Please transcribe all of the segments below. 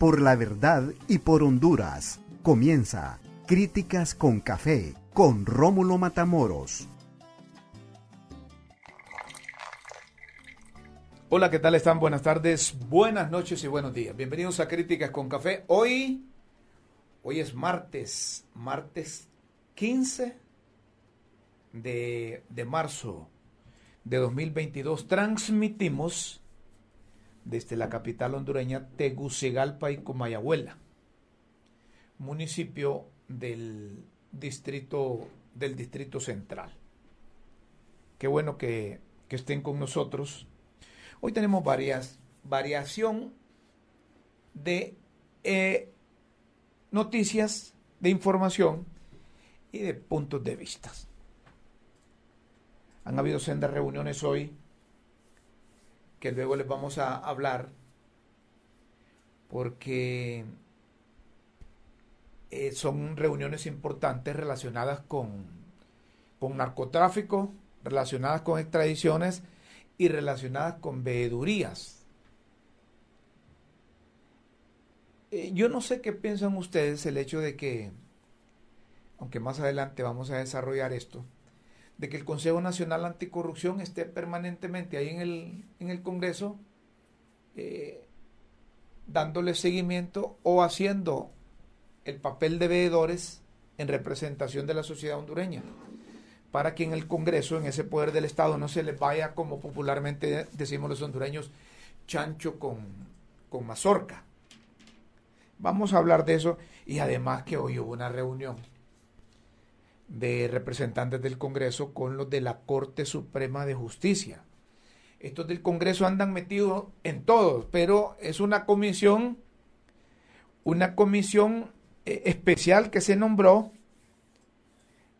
por la verdad y por Honduras. Comienza Críticas con Café con Rómulo Matamoros. Hola, ¿qué tal están? Buenas tardes, buenas noches y buenos días. Bienvenidos a Críticas con Café. Hoy, hoy es martes, martes 15 de, de marzo de 2022. Transmitimos desde la capital hondureña Tegucigalpa y Comayagüela, municipio del distrito del distrito central. Qué bueno que, estén con nosotros. Hoy tenemos varias variación de eh, noticias, de información y de puntos de vista. Han habido sendas reuniones hoy que luego les vamos a hablar porque eh, son reuniones importantes relacionadas con, con narcotráfico, relacionadas con extradiciones y relacionadas con veedurías. Eh, yo no sé qué piensan ustedes el hecho de que, aunque más adelante vamos a desarrollar esto, de que el Consejo Nacional Anticorrupción esté permanentemente ahí en el, en el Congreso eh, dándole seguimiento o haciendo el papel de veedores en representación de la sociedad hondureña, para que en el Congreso, en ese poder del Estado, no se les vaya, como popularmente decimos los hondureños, chancho con, con mazorca. Vamos a hablar de eso y además que hoy hubo una reunión de representantes del Congreso con los de la Corte Suprema de Justicia. Estos del Congreso andan metidos en todo, pero es una comisión, una comisión eh, especial que se nombró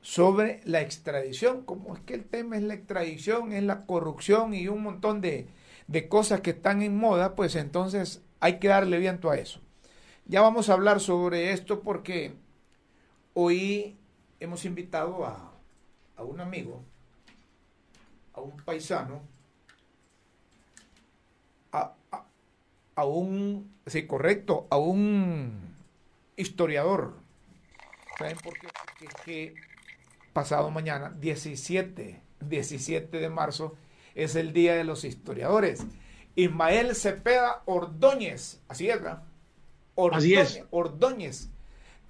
sobre la extradición. Como es que el tema es la extradición, es la corrupción y un montón de, de cosas que están en moda, pues entonces hay que darle viento a eso. Ya vamos a hablar sobre esto porque hoy hemos invitado a, a un amigo, a un paisano, a, a, a, un, sí, correcto, a un historiador. ¿Saben por qué? Porque es que pasado mañana, 17, 17 de marzo, es el Día de los Historiadores. Ismael Cepeda Ordóñez, así es, ¿verdad? Ordóñez, así es. Ordóñez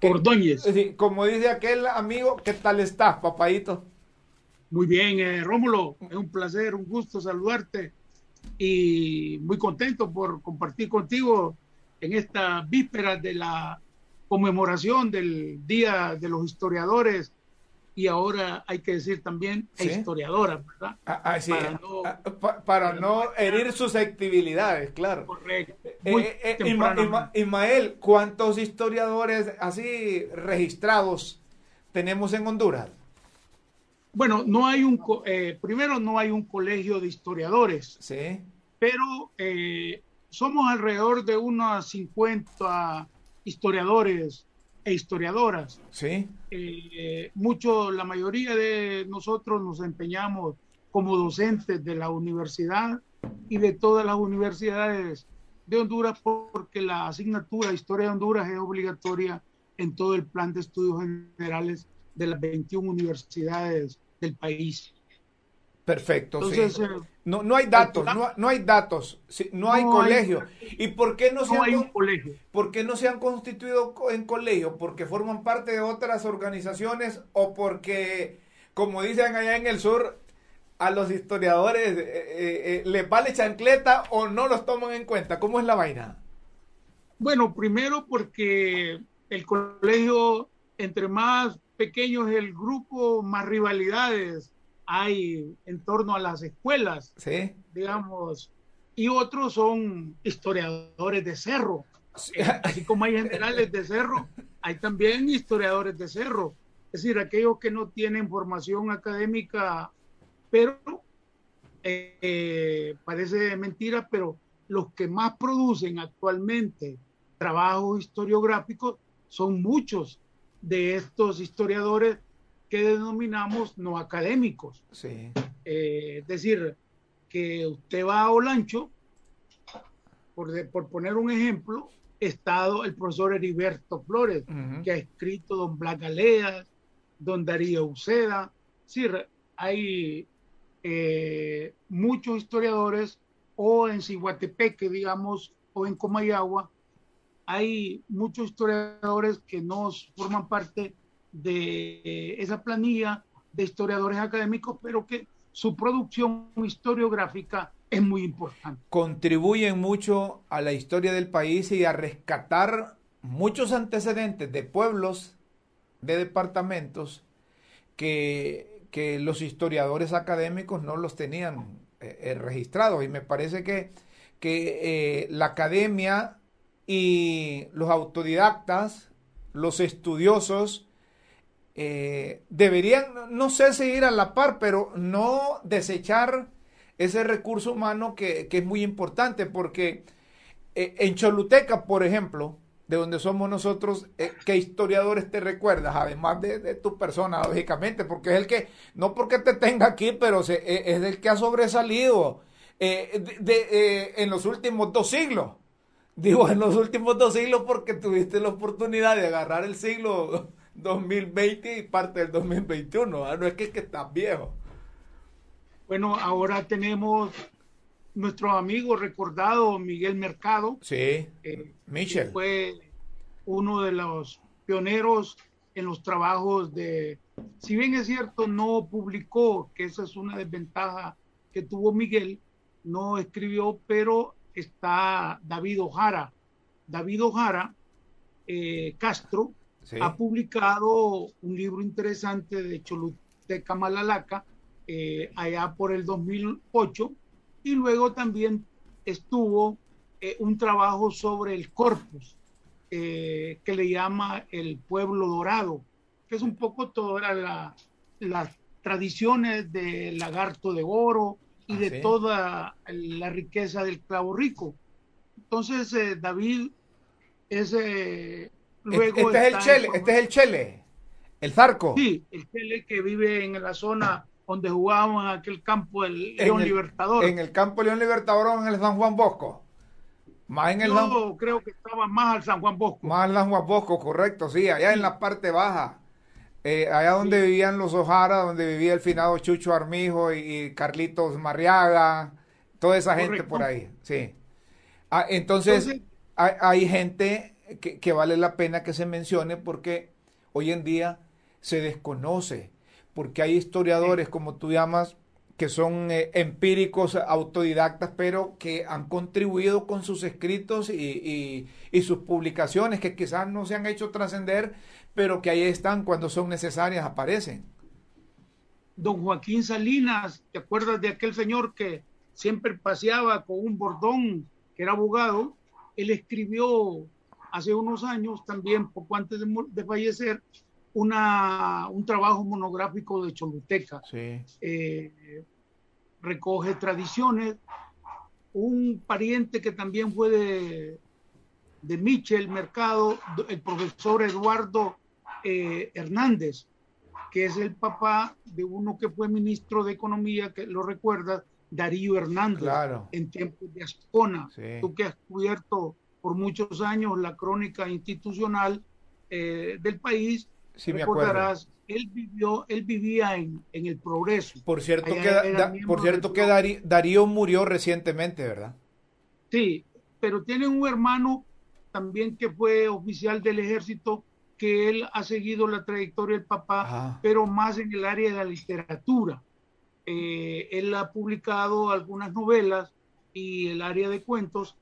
Ordóñez. Como dice aquel amigo, ¿qué tal estás, papadito? Muy bien, eh, Rómulo, es un placer, un gusto saludarte y muy contento por compartir contigo en esta víspera de la conmemoración del Día de los Historiadores y ahora hay que decir también ¿Sí? historiadora, ¿verdad? Ah, ah, sí. Para no, ah, para no herir susceptibilidades, claro. Correcto. Eh, eh, Isma, Isma, Ismael, ¿cuántos historiadores así registrados tenemos en Honduras? Bueno, no hay un, eh, primero no hay un colegio de historiadores, sí. pero eh, somos alrededor de unos 50 historiadores e historiadoras. Sí. Eh, mucho, la mayoría de nosotros nos empeñamos como docentes de la universidad y de todas las universidades de Honduras porque la asignatura de Historia de Honduras es obligatoria en todo el plan de estudios generales de las 21 universidades del país. Perfecto. Entonces, sí. eh, no, no hay datos, no, no hay datos, no hay no colegio. Hay, ¿Y por qué no, se han, hay un colegio? ¿Por qué no se han constituido en colegio? ¿Porque forman parte de otras organizaciones o porque, como dicen allá en el sur, a los historiadores eh, eh, les vale chancleta o no los toman en cuenta? ¿Cómo es la vaina? Bueno, primero porque el colegio, entre más pequeño es el grupo, más rivalidades hay en torno a las escuelas, sí. digamos, y otros son historiadores de cerro. Sí. Así como hay generales de cerro, hay también historiadores de cerro. Es decir, aquellos que no tienen formación académica, pero eh, parece mentira, pero los que más producen actualmente trabajos historiográficos son muchos de estos historiadores que denominamos no académicos. Sí. Eh, es decir, que usted va a Olancho, por, de, por poner un ejemplo, estado el profesor Heriberto Flores, que ha escrito Don Blas Galea, Don Darío Uceda. Sí, hay eh, muchos historiadores, o en Ciguatepeque, digamos, o en Comayagua, hay muchos historiadores que no forman parte de esa planilla de historiadores académicos, pero que su producción historiográfica es muy importante. Contribuyen mucho a la historia del país y a rescatar muchos antecedentes de pueblos, de departamentos, que, que los historiadores académicos no los tenían eh, eh, registrados. Y me parece que, que eh, la academia y los autodidactas, los estudiosos, deberían, no sé si ir a la par, pero no desechar ese recurso humano que, es muy importante, porque en Choluteca, por ejemplo, de donde somos nosotros, ¿qué historiadores te recuerdas? Además de, tu persona, lógicamente, porque es el que, no porque te tenga aquí, pero se, es el que ha sobresalido de, en los últimos dos siglos. Digo, en los últimos dos siglos porque tuviste la oportunidad de agarrar el siglo 2020 y parte del 2021. No es que, que estás viejo. Bueno, ahora tenemos nuestro amigo recordado Miguel Mercado. Sí, eh, Michel. Fue uno de los pioneros en los trabajos de, si bien es cierto, no publicó, que esa es una desventaja que tuvo Miguel, no escribió, pero está David Ojara. David Ojara eh, Castro ha publicado un libro interesante de Choluteca Malalaca eh, allá por el 2008 y luego también estuvo eh, un trabajo sobre el corpus que le llama el pueblo dorado, que es un poco todas las tradiciones del lagarto de oro, y de toda la riqueza del clavo rico. Entonces, eh, David es... Luego este, es el Chele, este es el Chele, el Zarco. Sí, el Chele que vive en la zona donde jugábamos en aquel campo del León Libertador. En el campo León Libertador o en el San Juan Bosco. Más en el Yo creo que estaba más al San Juan Bosco. Más al San Juan Bosco, correcto, sí, allá en la parte baja. Eh, allá donde vivían los Ojara, donde vivía el finado Chucho Armijo y, Carlitos Marriaga, toda esa gente por ahí, sí. Ah, entonces, hay, gente que, vale la pena que se mencione porque hoy en día se desconoce, porque hay historiadores, como tú llamas, que son eh, empíricos, autodidactas, pero que han contribuido con sus escritos y, y sus publicaciones, que quizás no se han hecho trascender, pero que ahí están cuando son necesarias, aparecen. Don Joaquín Salinas, ¿te acuerdas de aquel señor que siempre paseaba con un bordón, que era abogado? Él escribió hace unos años, también poco antes de, fallecer, una, un trabajo monográfico de Choluteca. Eh, recoge tradiciones. Un pariente que también fue de, de Michel Mercado, el profesor Eduardo eh, Hernández, que es el papá de uno que fue ministro de Economía, que lo recuerda Darío Hernández, en tiempos de Ascona. Tú que has cubierto por muchos años la crónica institucional eh, del país, recordarás, él vivió, él vivía en, el progreso. Por cierto que, por cierto que Darío, murió recientemente, ¿verdad? Sí, pero tiene un hermano también que fue oficial del ejército que él ha seguido la trayectoria del papá, pero más en el área de la literatura. Eh, él ha publicado algunas novelas y el área de cuentos.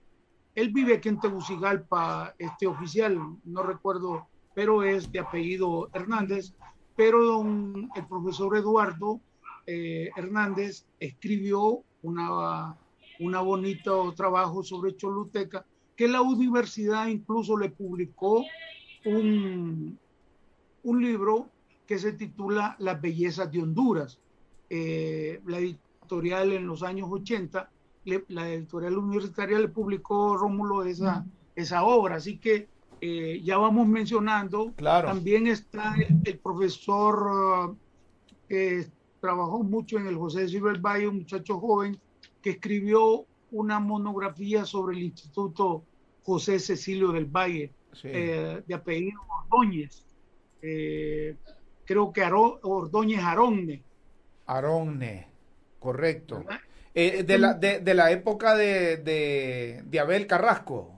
Él vive aquí en Tegucigalpa, este oficial, no recuerdo, pero es de apellido Hernández. Pero el profesor Eduardo eh, Hernández escribió una, una bonito trabajo sobre Choluteca que la universidad incluso le publicó un, un libro que se titula Las bellezas de Honduras. Eh, la editorial en los años 80, la editorial universitaria le publicó Rómulo esa, esa obra, así que eh, ya vamos mencionando. Claro. También está el, profesor uh, que trabajó mucho en el José Silver Valle, un muchacho joven que escribió una monografía sobre el Instituto José Cecilio del Valle, eh, de apellido Ordóñez. Eh, creo que Ordóñez Aronne. Aronne, correcto. Eh, de, la, de, la época de, de, Abel Carrasco.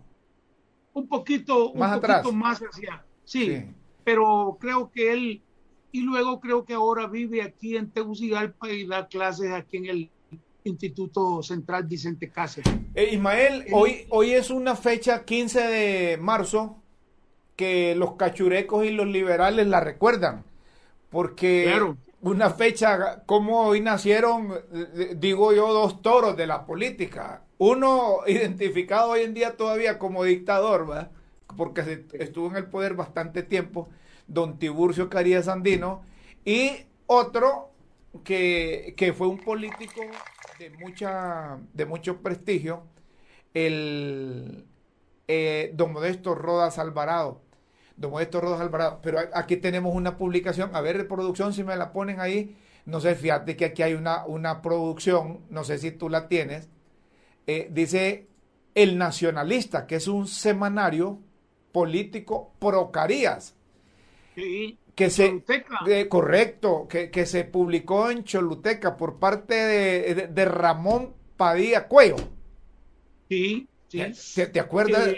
Un poquito más un atrás. más hacia. Sí, pero creo que él, y luego creo que ahora vive aquí en Tegucigalpa y da clases aquí en el Instituto Central Vicente Cáceres. Eh, Ismael, hoy, hoy es una fecha 15 de marzo que los cachurecos y los liberales la recuerdan, porque una fecha como hoy nacieron, eh, digo yo, dos toros de la política. Uno identificado hoy en día todavía como dictador, ¿verdad? porque estuvo en el poder bastante tiempo, don Tiburcio Carías Andino, y otro que, que fue un político de, mucha, de mucho prestigio, el eh, don Modesto Rodas Alvarado. Don Modesto Rodas Alvarado. Pero aquí tenemos una publicación, a ver producción si me la ponen ahí. No sé, fíjate que aquí hay una, una producción, no sé si tú la tienes. Eh, dice El Nacionalista, que es un semanario político pro Carías. Sí que se eh, correcto que, que, se publicó en Choluteca por parte de, de, Ramón Padilla Cuello sí, sí. ¿Te, acuerdas?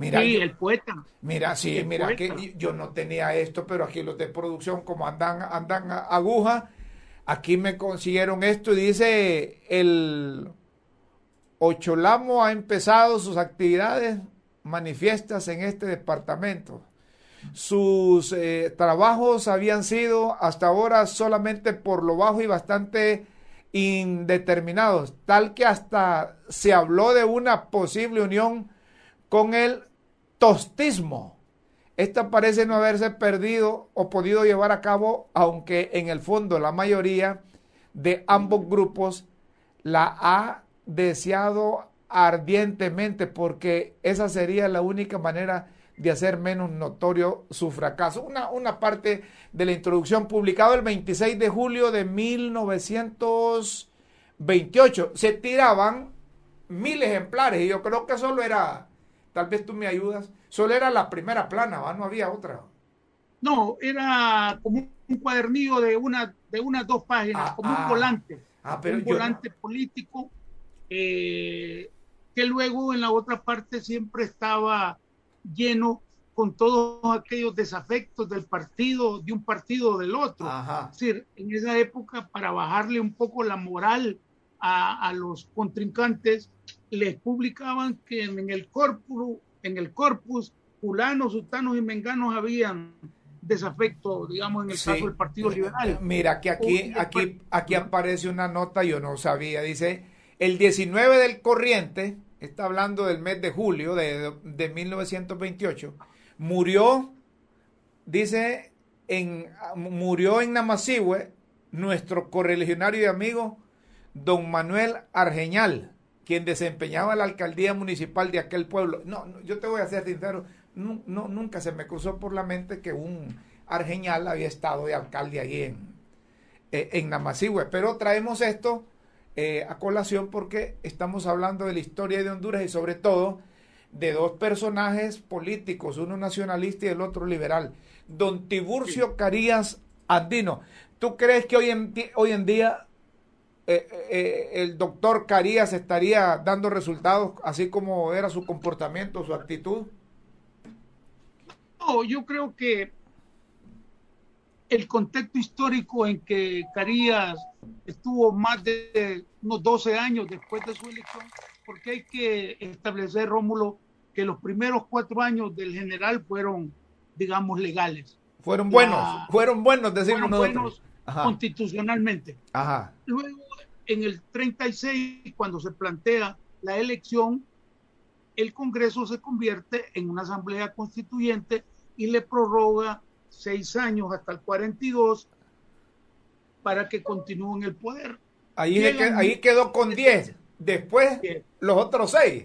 Mira, sí, el poeta. Mira, sí, mira que yo no tenía esto, pero aquí los de producción como andan andan aguja, aquí me consiguieron esto y dice el Ocholamo ha empezado sus actividades manifiestas en este departamento sus eh, trabajos habían sido hasta ahora solamente por lo bajo y bastante indeterminados, tal que hasta se habló de una posible unión con el tostismo. Esta parece no haberse perdido o podido llevar a cabo, aunque en el fondo la mayoría de ambos grupos la ha deseado ardientemente, porque esa sería la única manera de hacer menos notorio su fracaso. Una, una parte de la introducción publicado el 26 de julio de 1928. Se tiraban mil ejemplares y yo creo que solo era, tal vez tú me ayudas, solo era la primera plana, no había otra. No, era como un cuadernillo de una de unas dos páginas, ah, como un ah. volante, ah, un volante político, eh, que luego en la otra parte siempre estaba lleno con todos aquellos desafectos del partido, de un partido o del otro. Es decir, en esa época, para bajarle un poco la moral a, los contrincantes, les publicaban que en el corpus, en el corpus, fulanos, sutanos y menganos habían desafecto, digamos, en el caso del Partido Liberal. Mira, que aquí, aquí, aquí aparece una nota, yo no sabía, dice, el 19 del corriente, está hablando del mes de julio de, de 1928, murió, dice, en, murió en Namasihue nuestro correligionario y amigo don Manuel Argeñal, quien desempeñaba la alcaldía municipal de aquel pueblo. No, yo te voy a ser sincero, no, nunca se me cruzó por la mente que un Argeñal había estado de alcalde allí en, eh, en Namasihue. Pero traemos esto eh, a colación porque estamos hablando de la historia de Honduras y sobre todo de dos personajes políticos, uno nacionalista y el otro liberal. Don Tiburcio Carías Andino, ¿tú crees que hoy en, hoy en día eh, eh, el doctor Carías estaría dando resultados así como era su comportamiento, su actitud? No, yo creo que el contexto histórico en que Carías estuvo más de unos 12 años después de su elección, porque hay que establecer, Rómulo, que los primeros cuatro años del general fueron, digamos, legales. Fueron buenos, fueron buenos, decimos fueron buenos constitucionalmente. Ajá. Luego, en el 36, cuando se plantea la elección, el Congreso se convierte en una asamblea constituyente y le prorroga seis años hasta el 42 para que continúe en el poder. Ahí, ahí quedó con 10. Después, los otros seis.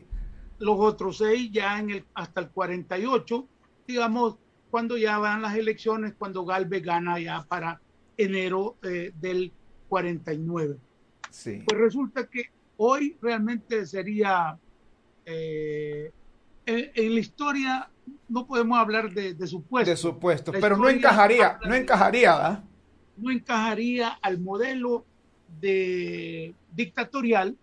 Los otros seis ya en el, hasta el 48, digamos, cuando ya van las elecciones, cuando Galvez gana ya para enero eh, del 49. Sí. Pues resulta que hoy realmente sería eh, en, la historia no podemos hablar de, de supuestos. De supuestos, pero no encajaría, no encajaría, ¿verdad? No encajaría al modelo de dictatorial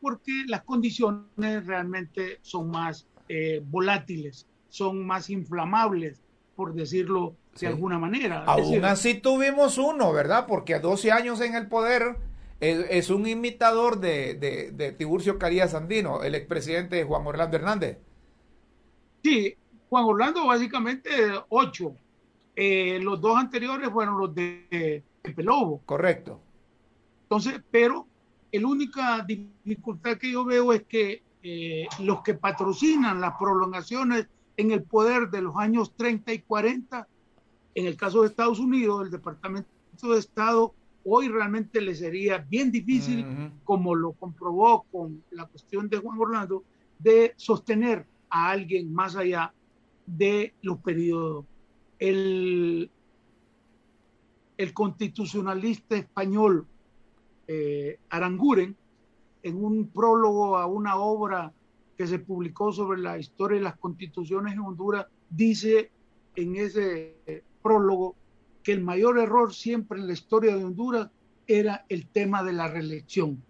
porque las condiciones realmente son más eh, volátiles, son más inflamables, por decirlo de alguna manera. Aún así tuvimos uno, ¿verdad? Porque a 12 años en el poder es, un imitador de, de, Tiburcio Carías Andino, el expresidente Juan Orlando Hernández. Sí, Juan Orlando básicamente ocho. Eh, los dos anteriores fueron los de Pepe Lobo. Correcto. Entonces, pero la única dificultad que yo veo es que eh, los que patrocinan las prolongaciones en el poder de los años 30 y 40, en el caso de Estados Unidos, el Departamento de Estado, hoy realmente le sería bien difícil, como lo comprobó con la cuestión de Juan Orlando, de sostener a alguien más allá de los periodos. El, el constitucionalista español eh, Aranguren, en un prólogo a una obra que se publicó sobre la historia de las constituciones en Honduras, dice en ese prólogo que el mayor error siempre en la historia de Honduras era el tema de la reelección.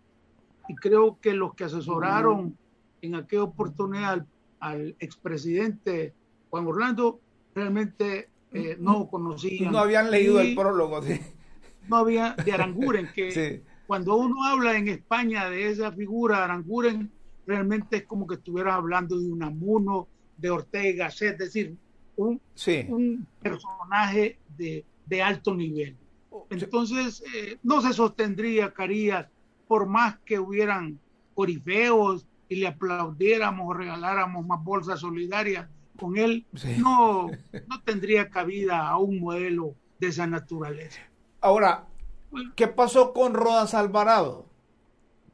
Y creo que los que asesoraron en aquella oportunidad al, expresidente Juan Orlando realmente eh, no conocían. No habían leído el prólogo. No había de Aranguren, que cuando uno habla en España de esa figura, Aranguren, realmente es como que estuvieras hablando de un Amuno, de Ortega, es decir, un, un personaje de, de, alto nivel. Entonces, eh, no se sostendría Carías por más que hubieran corifeos y le aplaudiéramos o regaláramos más bolsas solidarias con él, no, no tendría cabida a un modelo de esa naturaleza. Ahora, ¿Qué pasó con Rodas Alvarado?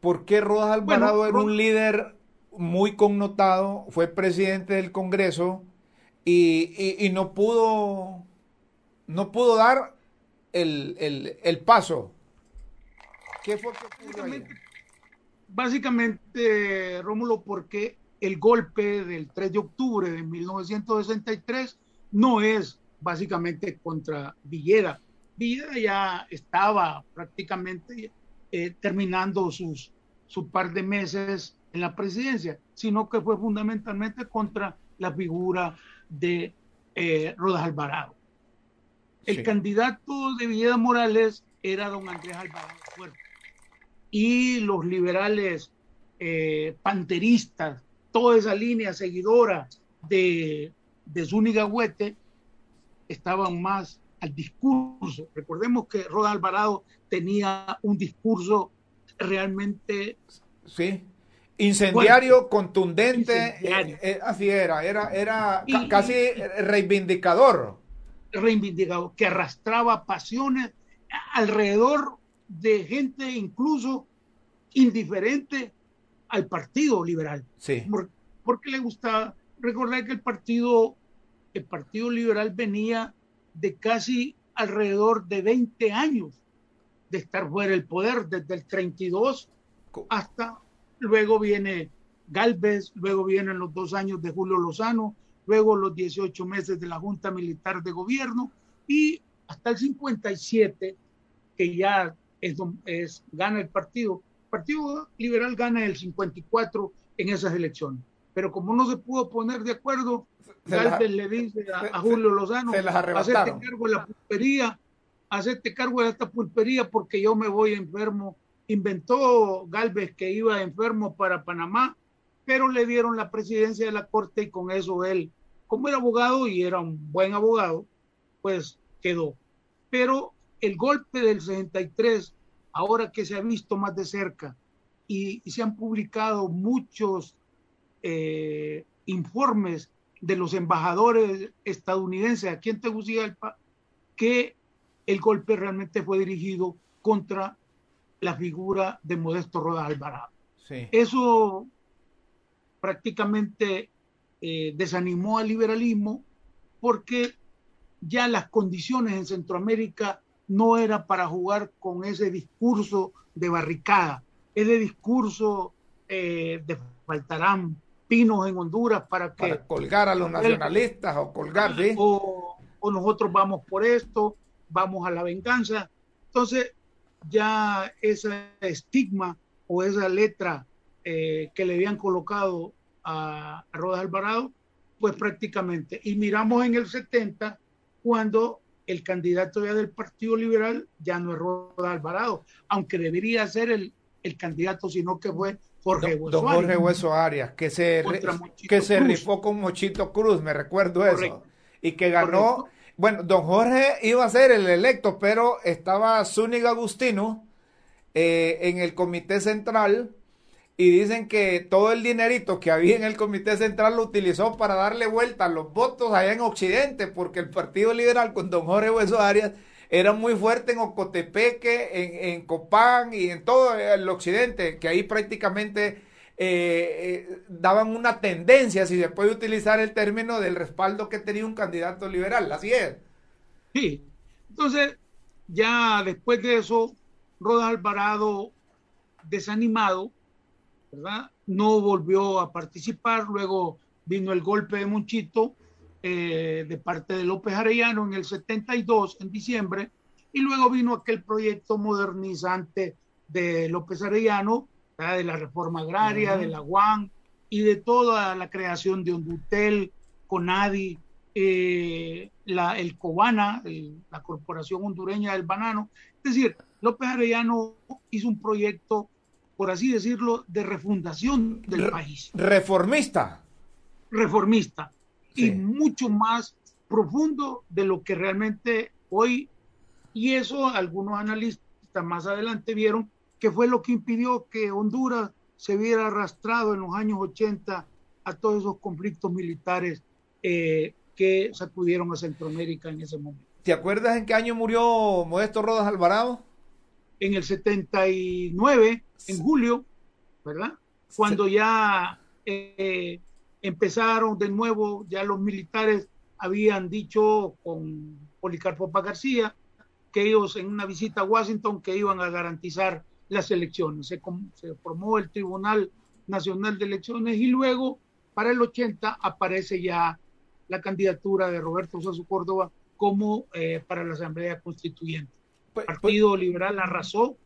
¿Por qué Rodas Alvarado era un líder muy connotado, fue presidente del Congreso y, no pudo no pudo dar el, paso? ¿Qué fue que básicamente, básicamente, Rómulo, porque el golpe del 3 de octubre de 1963 no es básicamente contra Villera, Vida ya estaba prácticamente eh, terminando sus, su par de meses en la presidencia, sino que fue fundamentalmente contra la figura de eh, Rodas Alvarado. El candidato de Villeda Morales era don Andrés Alvarado Fuerte. Y los liberales eh, panteristas, toda esa línea seguidora de, de Zúñiga Huete, estaban más al discurso. Recordemos que Roda Alvarado tenía un discurso realmente... Sí, incendiario, contundente, eh, eh, así era, era, era casi reivindicador. Reivindicador, que arrastraba pasiones alrededor de gente incluso indiferente al Partido Liberal. Sí. porque le gustaba recordar que el Partido, el Partido Liberal venía de casi alrededor de 20 años de estar fuera del poder, desde el 32 hasta luego viene Galvez, luego vienen los dos años de Julio Lozano, luego los 18 meses de la Junta Militar de Gobierno y hasta el 57, que ya es, es gana el partido. El Partido Liberal gana el 54 en esas elecciones. Pero como no se pudo poner de acuerdo, Galvez le dice a, Julio Lozano, hacerte cargo de la pulpería, hacerte cargo de esta pulpería porque yo me voy enfermo. Inventó Galvez que iba enfermo para Panamá, pero le dieron la presidencia de la corte y con eso él, como era abogado y era un buen abogado, pues quedó. Pero el golpe del 63, ahora que se ha visto más de cerca y, se han publicado muchos eh, informes de los embajadores estadounidenses aquí en Tegucigalpa que el golpe realmente fue dirigido contra la figura de Modesto Rodas Alvarado. Eso prácticamente eh, desanimó al liberalismo porque ya las condiciones en Centroamérica no era para jugar con ese discurso de barricada, ese discurso eh, de faltarán pinos en Honduras para que... colgar a los nacionalistas o colgar, o nosotros vamos por esto, vamos a la venganza. Entonces, ya ese estigma o esa letra eh, que le habían colocado a, a Rodas Alvarado, pues prácticamente. Y miramos en el 70 cuando el candidato ya del Partido Liberal ya no es Rodas Alvarado, aunque debería ser el, el candidato, sino que fue Jorge Hueso don Jorge Hueso Arias, que se, que se rifó con Mochito Cruz, me recuerdo eso. Y que ganó, bueno, don Jorge iba a ser el electo, pero estaba Zúñiga Agustino eh, en el comité central y dicen que todo el dinerito que había en el comité central lo utilizó para darle vuelta a los votos allá en Occidente, porque el Partido Liberal con don Jorge Hueso Arias era muy fuerte en Ocotepeque, en, en Copán y en todo el Occidente, que ahí prácticamente eh, eh, daban una tendencia, si se puede utilizar el término, del respaldo que tenía un candidato liberal. Así es. Sí, entonces ya después de eso, Rodas Alvarado, desanimado, ¿verdad? No volvió a participar, luego vino el golpe de Monchito eh, de parte de López Arellano en el 72, en diciembre, y luego vino aquel proyecto modernizante de López Arellano, de la reforma agraria, de la UAN y de toda la creación de Hondutel, CONADI, eh, la, el Cobana, la Corporación Hondureña del Banano. Es decir, López Arellano hizo un proyecto, por así decirlo, de refundación del país. Reformista. Reformista. Y mucho más profundo de lo que realmente hoy, y eso algunos analistas más adelante vieron que fue lo que impidió que Honduras se viera arrastrado en los años 80 a todos esos conflictos militares eh, que sacudieron a Centroamérica en ese momento. ¿Te acuerdas en qué año murió Modesto Rodas Alvarado? En el 79, en julio, ¿verdad? Cuando ya eh, empezaron de nuevo, ya los militares habían dicho con Policarpo García que ellos en una visita a Washington que iban a garantizar las elecciones. Se, se formó el Tribunal Nacional de Elecciones y luego, para el 80, aparece ya la candidatura de Roberto Sosa Córdoba como eh, para la Asamblea Constituyente. El pues, Partido pues Liberal arrasó,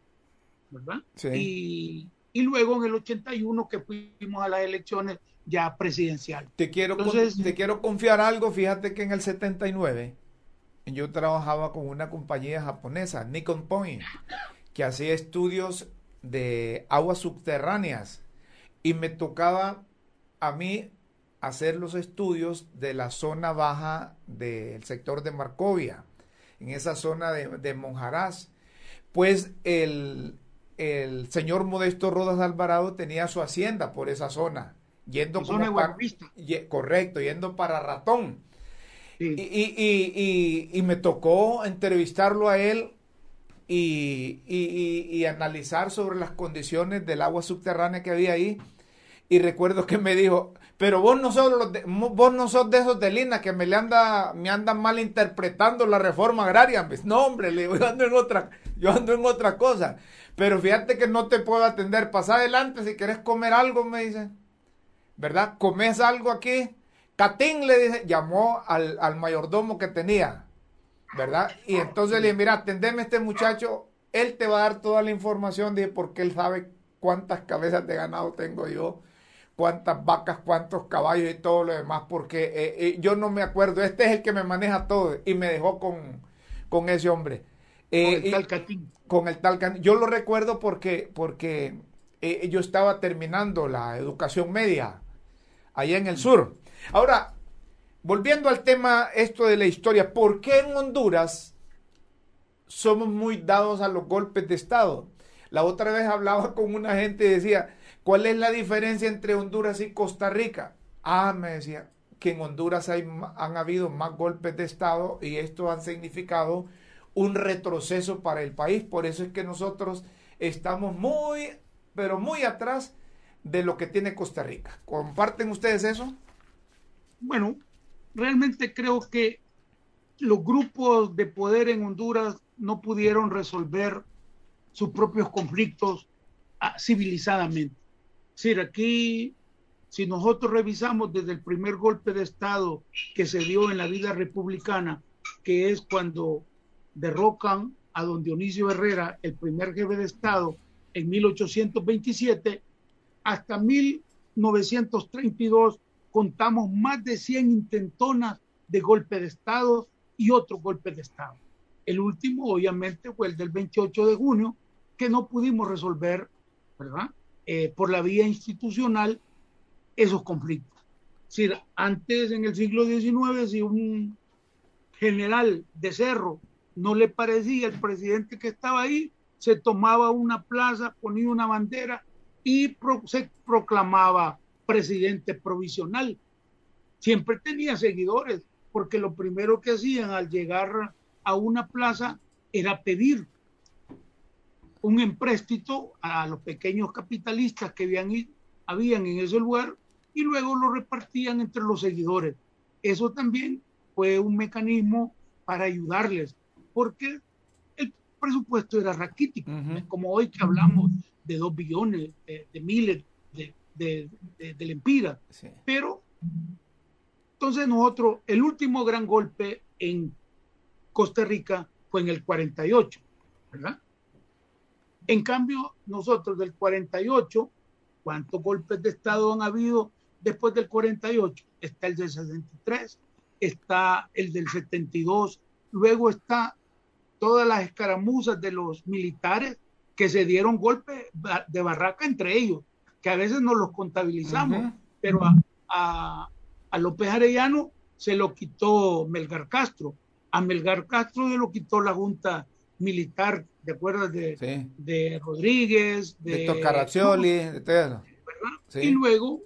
¿verdad? Y, y, luego en el 81 que fuimos a las elecciones ya presidenciales. Te quiero, te quiero confiar algo, fíjate que en el 79 yo trabajaba con una compañía japonesa, Nikon Point, que hacía estudios de aguas subterráneas y me tocaba a mí hacer los estudios de la zona baja del sector de Marcovia, en esa zona de, Monjarás. Pues el, señor Modesto Rodas Alvarado tenía su hacienda por esa zona, yendo para, correcto, yendo para Ratón. y, me tocó entrevistarlo a él y, y, analizar sobre las condiciones del agua subterránea que había ahí. Y recuerdo que me dijo, pero vos no sos, de, vos no sos de esos de Lina que me le anda, me andan mal interpretando la reforma agraria. No, hombre, le digo, yo ando en otra, yo ando en otra cosa. Pero fíjate que no te puedo atender. Pasa adelante si quieres comer algo, me dice. ¿Verdad? ¿Comes algo aquí? Catín le dice, llamó al, al mayordomo que tenía ¿verdad? Y entonces le dije, mira, atendeme a este muchacho, él te va a dar toda la información, dije, porque él sabe cuántas cabezas de ganado tengo yo, cuántas vacas, cuántos caballos y todo lo demás, porque eh, eh, yo no me acuerdo, este es el que me maneja todo, y me dejó con, con ese hombre. Eh, con el tal Con el tal Yo lo recuerdo porque, porque yo estaba terminando la educación media allá en el sur. Ahora, volviendo al tema esto de la historia, ¿por qué en Honduras somos muy dados a los golpes de Estado? La otra vez hablaba con una gente y decía, ¿cuál es la diferencia entre Honduras y Costa Rica? Ah, me decía, que en Honduras hay, han habido más golpes de Estado y esto ha significado un retroceso para el país. Por eso es que nosotros estamos muy, pero muy atrás de lo que tiene Costa Rica. ¿Comparten ustedes eso? Bueno, realmente creo que los grupos de poder en Honduras no pudieron resolver sus propios conflictos ah, civilizadamente. Decir, aquí si nosotros revisamos desde el primer golpe de Estado que se dio en la vida republicana, que es cuando derrocan a don Dionisio Herrera, el primer jefe de Estado, en 1827, hasta 1932 contamos más de 100 intentonas de golpe de Estado y otros golpes de Estado. El último, obviamente, fue el del 28 de junio, que no pudimos resolver, ¿verdad? Eh, por la vía institucional esos conflictos. Antes, en el siglo XIX, si un general de Cerro no le parecía el presidente que estaba ahí, se tomaba una plaza, ponía una bandera y se proclamaba presidente provisional. Siempre tenía seguidores, porque lo primero que hacían al llegar a una plaza era pedir un empréstito a los pequeños capitalistas que habían, habían en ese lugar y luego lo repartían entre los seguidores. Eso también fue un mecanismo para ayudarles, porque el presupuesto era raquítico, como hoy que hablamos de dos billones, de, miles de, de, de Empira. Pero entonces nosotros, el último gran golpe en Costa Rica fue en el 48, ¿verdad? En cambio, nosotros del 48, ¿cuántos golpes de Estado han habido después del 48? Está el del 63, está el del 72, luego está todas las escaramuzas de los militares que se dieron golpes de barraca entre ellos, que a veces no los contabilizamos, pero a, a, López Arellano se lo quitó Melgar Castro, a Melgar Castro se lo quitó la Junta Militar, ¿de acuerdo? De, de Rodríguez, de Héctor Caraccioli, de Y luego,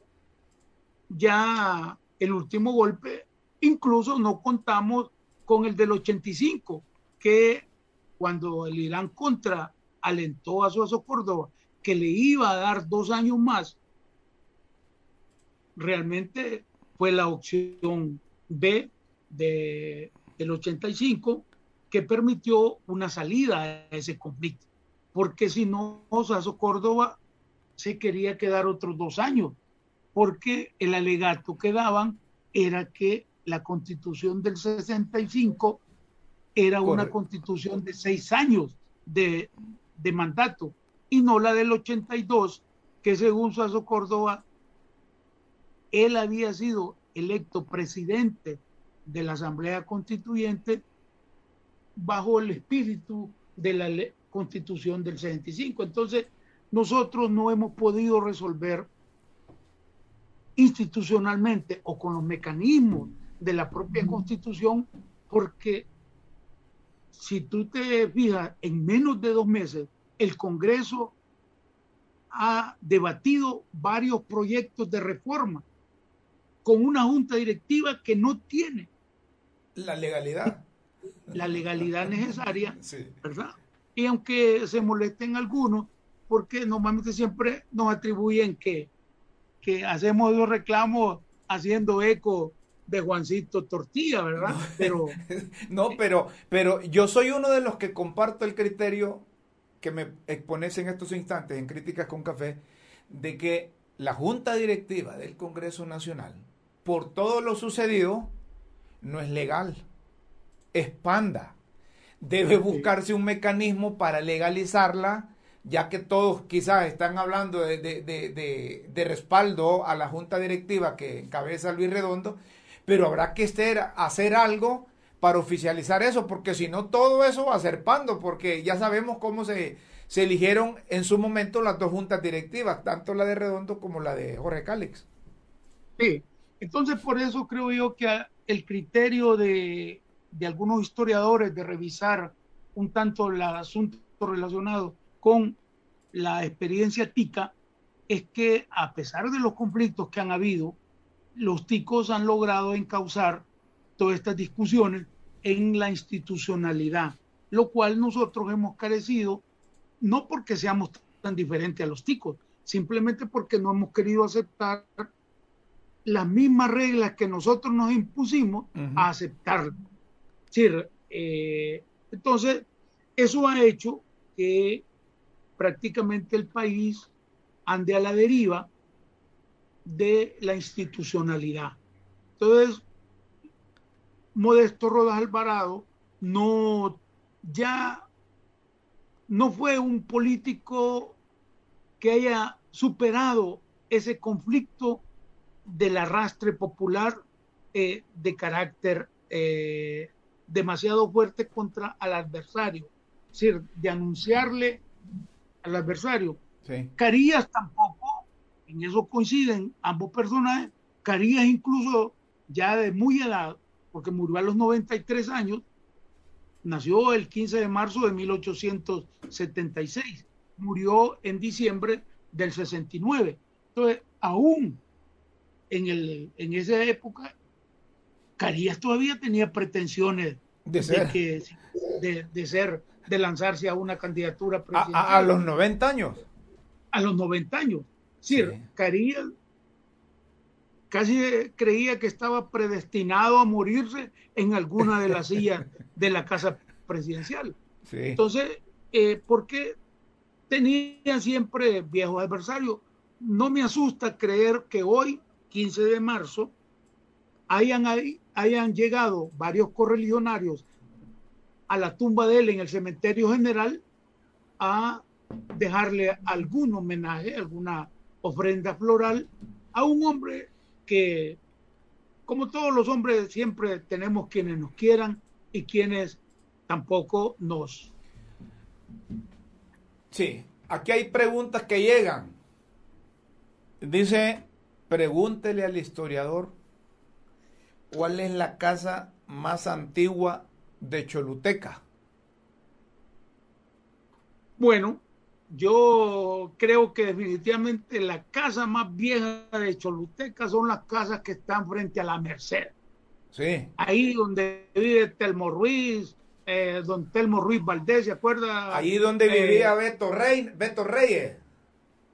ya el último golpe, incluso no contamos con el del 85, que cuando el Irán contra alentó a Suazo Córdoba que le iba a dar dos años más, realmente fue la opción B de, del 85 que permitió una salida a ese conflicto. Porque si no, Suazo Córdoba se quería quedar otros dos años, porque el alegato que daban era que la constitución del 65 era una constitución de seis años de, de mandato y no la del 82, que según Suazo Córdoba, él había sido electo presidente de la Asamblea Constituyente bajo el espíritu de la Constitución del 65. Entonces, nosotros no hemos podido resolver institucionalmente o con los mecanismos de la propia Constitución porque si tú te fijas, en menos de dos meses, el Congreso ha debatido varios proyectos de reforma con una junta directiva que no tiene la legalidad. La legalidad necesaria, ¿verdad? Y aunque se molesten algunos, porque normalmente siempre nos atribuyen que, que hacemos los reclamos haciendo eco de Juancito Tortilla, ¿verdad? Pero no, pero pero yo soy uno de los que comparto el criterio que me expones en estos instantes en Críticas con Café de que la Junta Directiva del Congreso Nacional, por todo lo sucedido, no es legal. Expanda. Debe buscarse un mecanismo para legalizarla, ya que todos quizás están hablando de, de respaldo a la Junta Directiva que encabeza Luis Redondo, pero habrá que hacer algo para oficializar eso, porque si no todo eso va a ser pando, porque ya sabemos cómo se, se eligieron en su momento las dos juntas directivas, tanto la de Redondo como la de Jorge Cálix. Sí, entonces por eso creo yo que el criterio de, de algunos historiadores de revisar un tanto el asunto relacionado con la experiencia tica es que a pesar de los conflictos que han habido, los ticos han logrado encauzar todas estas discusiones en la institucionalidad, lo cual nosotros hemos carecido, no porque seamos tan diferentes a los ticos, simplemente porque no hemos querido aceptar las mismas reglas que nosotros nos impusimos a aceptar. Eh, entonces, eso ha hecho que prácticamente el país ande a la deriva de la institucionalidad. Entonces, Modesto Rodas Alvarado no ya no fue un político que haya superado ese conflicto del arrastre popular eh, de carácter eh, demasiado fuerte contra el adversario, es decir, de anunciarle al adversario. Carías tampoco, en eso coinciden ambos personajes, Carías incluso ya de muy edad, porque murió a los 93 años, nació el 15 de marzo de 1876, murió en diciembre del 69. Entonces, aún en, el, en esa época, Carías todavía tenía pretensiones de ser. De, de, ser, de lanzarse a una candidatura presidencial. A, los 90 años. A los 90 años. Sí, Carías casi creía que estaba predestinado a morirse en alguna de las sillas de la casa presidencial. Entonces, eh, ¿por qué tenía siempre viejos adversarios? No me asusta creer que hoy, 15 de marzo, hayan, hayan llegado varios correligionarios a la tumba de él en el cementerio general a dejarle algún homenaje, alguna ofrenda floral a un hombre que, como todos los hombres, siempre tenemos quienes nos quieran y quienes tampoco nos. Sí, aquí hay preguntas que llegan. Dice, pregúntele al historiador ¿cuál es la casa más antigua de Choluteca? Bueno, yo creo que definitivamente la casa más vieja de Choluteca son las casas que están frente a la Merced. Sí. Ahí donde vive Telmo Ruiz, eh, don Telmo Ruiz Valdés, ¿se acuerda? Ahí donde eh, vivía Beto, Rey, Beto Reyes.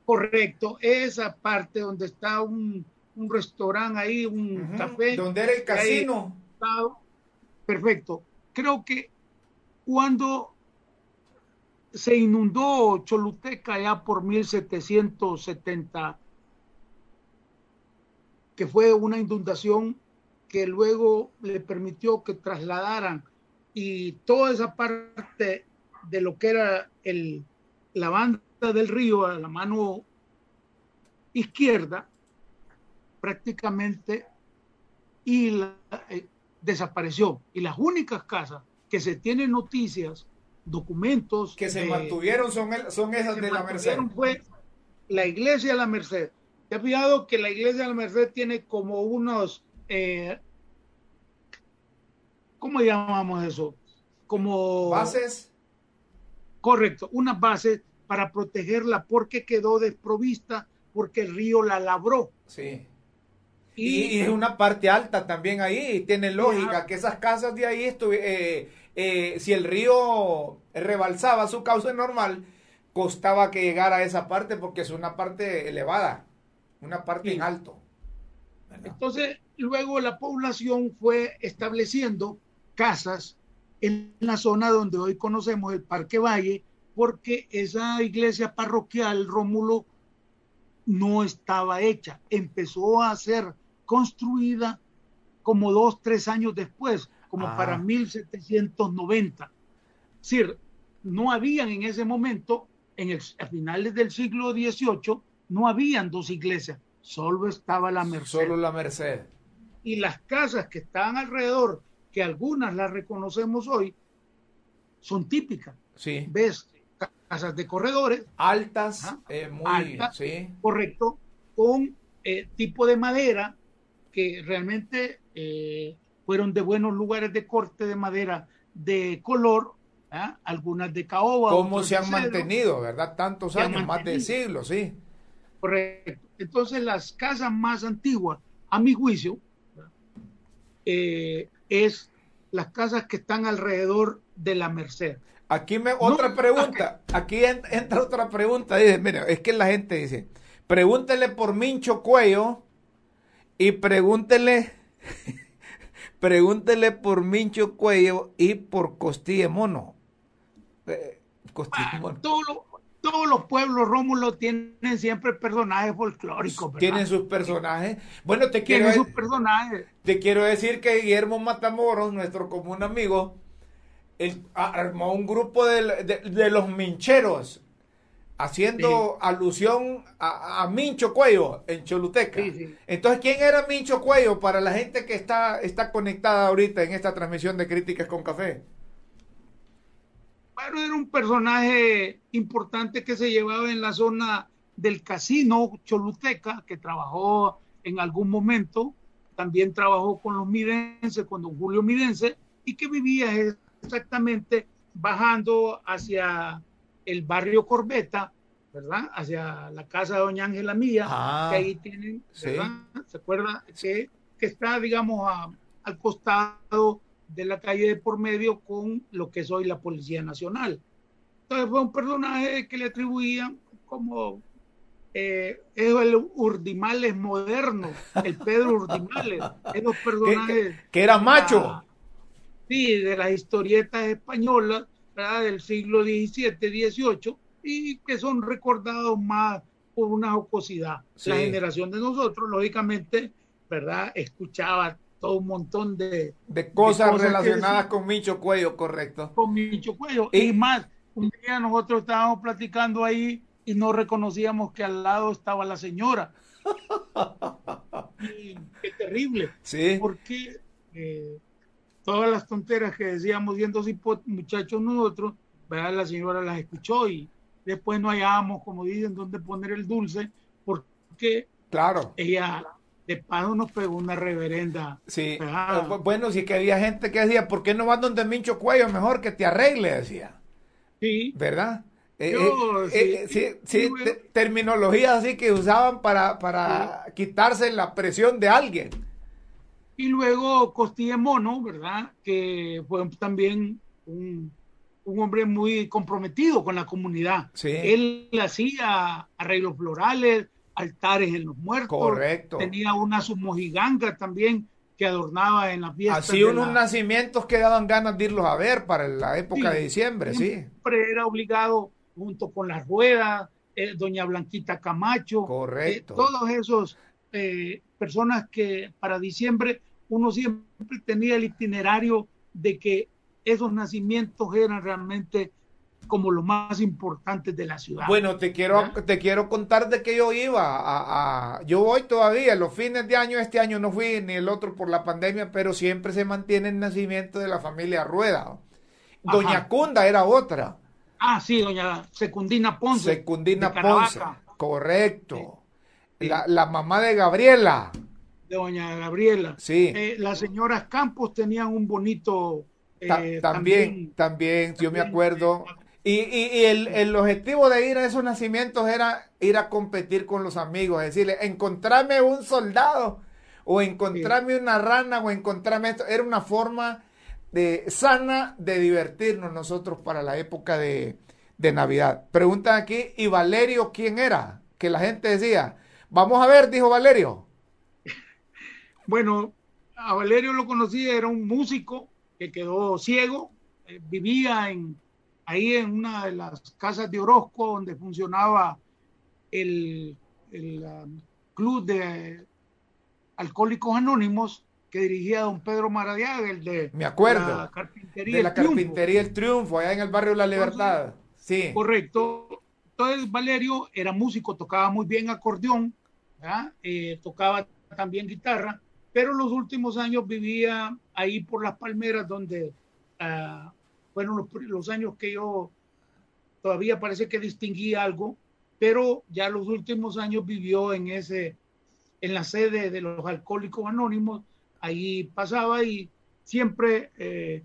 Correcto, esa parte donde está un, un restaurante ahí, un café. Donde era el casino. Perfecto. Creo que cuando se inundó Choluteca ya por 1770, que fue una inundación que luego le permitió que trasladaran y toda esa parte de lo que era el, la banda del río a la mano izquierda, prácticamente y eh, desapareció. Y las únicas casas que se tienen noticias, documentos que se mantuvieron son, son esas de la Merced. Fue la iglesia de la Merced. Te has fijado que la iglesia de la Merced tiene como unos, eh, ¿cómo llamamos eso? Como bases. Correcto, unas bases para protegerla porque quedó desprovista porque el río la labró. Sí. Y, es una parte alta también ahí, tiene lógica que esas casas de ahí, eh, eh, si el río rebalsaba su cauce normal, costaba que llegara a esa parte porque es una parte elevada, una parte en alto. Entonces, luego la población fue estableciendo casas en la zona donde hoy conocemos el Parque Valle, porque esa iglesia parroquial, Rómulo, no estaba hecha. Empezó a ser construida como dos, tres años después, como ah. para 1790. Es decir, no habían en ese momento, en el, a finales del siglo XVIII, no habían dos iglesias, solo estaba la Merced. Solo la Merced. Y las casas que estaban alrededor, que algunas las reconocemos hoy, son típicas. Sí. ¿Ves? Casas de corredores. Altas, eh, muy. sí. Correcto. Con eh, tipo de madera que realmente eh, fueron de buenos lugares de corte de madera de color, ¿ah? algunas de caoba. ¿Cómo se han mantenido, verdad? Tantos años, más de siglos, sí. Correcto. Entonces, las casas más antiguas, a mi juicio, eh, es las casas que están alrededor de la Merced. Aquí me otra pregunta, aquí entra otra pregunta, dice, mira, es que la gente dice, pregúntele por Mincho Cuello y pregúntele, pregúntele por Mincho Cuello y por Costilla Mono. Eh, Costilla ah, Mono. Todo, todos los pueblos Rómulo tienen siempre personajes folclóricos. ¿verdad? Tienen sus personajes. Bueno, te quiero, sus personajes. te quiero decir que Guillermo Matamoros, nuestro común amigo, él armó un grupo de, de, de los mincheros haciendo sí. alusión a, a, Mincho Cuello en Choluteca. Sí, sí. Entonces, ¿quién era Mincho Cuello para la gente que está, está conectada ahorita en esta transmisión de Críticas con Café? Bueno, era un personaje importante que se llevaba en la zona del casino Choluteca, que trabajó en algún momento, también trabajó con los midenses, con don Julio Midense, y que vivía exactamente bajando hacia el barrio Corbeta, ¿verdad? Hacia la casa de doña Ángela Mía, ah, que ahí tienen, ¿verdad? Sí. ¿Se acuerda? Que, que está, digamos, a, al costado de la calle de por medio con lo que es hoy la Policía Nacional. Entonces fue un personaje que le atribuían como eh, es el Urdimales moderno, el Pedro Urdimales, esos personajes. Que, que era macho. La, sí, de las historietas españolas ¿verdad? del siglo XVII, XVIII, y que son recordados más por una jocosidad. Sí. La generación de nosotros, lógicamente, ¿verdad? Escuchaba todo un montón de, de cosas, de cosas relacionadas con Micho Cuello, correcto. Con Micho Cuello. Y, y más, un día nosotros estábamos platicando ahí y no reconocíamos que al lado estaba la señora. y, qué terrible. Sí. Porque eh, todas las tonteras que decíamos siendo muchachos nosotros, ¿verdad? la señora las escuchó y después no hallábamos, como dicen, dónde poner el dulce, porque claro. ella de paso nos pegó una reverenda. Sí. Bueno, sí que había gente que decía, ¿por qué no vas donde Mincho Cuello? Mejor que te arregle, decía. Sí. ¿Verdad? Yo, eh, eh, sí, eh, sí, sí te, terminologías así que usaban para, para quitarse la presión de alguien. Y luego Costilla Mono, ¿verdad? Que fue también un, un, hombre muy comprometido con la comunidad. Sí. Él hacía arreglos florales, altares en los muertos. Correcto. Tenía una submojiganga también que adornaba en las fiestas. Así unos la... nacimientos que daban ganas de irlos a ver para la época sí, de diciembre, sí. Siempre era obligado junto con las ruedas, eh, doña Blanquita Camacho, correcto. Eh, todos esos eh, personas que para diciembre uno siempre tenía el itinerario de que esos nacimientos eran realmente como los más importantes de la ciudad. Bueno, te quiero, te quiero contar de que yo iba a, a, yo voy todavía, los fines de año, este año no fui ni el otro por la pandemia, pero siempre se mantiene el nacimiento de la familia Rueda. Doña Ajá. Cunda era otra. Ah, sí, doña Secundina Ponce. Secundina Ponce, correcto. Sí. La, la, mamá de Gabriela. De doña Gabriela. Sí. Eh, las señoras Campos tenían un bonito... Eh, Ta también, también, también, yo me acuerdo. Y, y, y el, el, objetivo de ir a esos nacimientos era ir a competir con los amigos, decirle, encontrarme un soldado, o encontrarme sí. una rana, o encontrarme esto. Era una forma de, sana de divertirnos nosotros para la época de, de Navidad. Preguntan aquí, ¿y Valerio quién era? Que la gente decía, vamos a ver, dijo Valerio. Bueno, a Valerio lo conocí, era un músico que quedó ciego, eh, vivía en, ahí en una de las casas de Orozco donde funcionaba el, el um, club de alcohólicos anónimos que dirigía don Pedro Maradiaga, el de Me acuerdo, la carpintería, de la el carpintería El Triunfo, allá en el barrio La Libertad. Sí. Correcto. Entonces Valerio era músico, tocaba muy bien acordeón, eh, tocaba también guitarra, pero los últimos años vivía ahí por las palmeras donde uh, los, años que yo todavía parece que distinguí algo, pero ya los últimos años vivió en ese, en la sede de los alcohólicos anónimos, ahí pasaba y siempre, eh,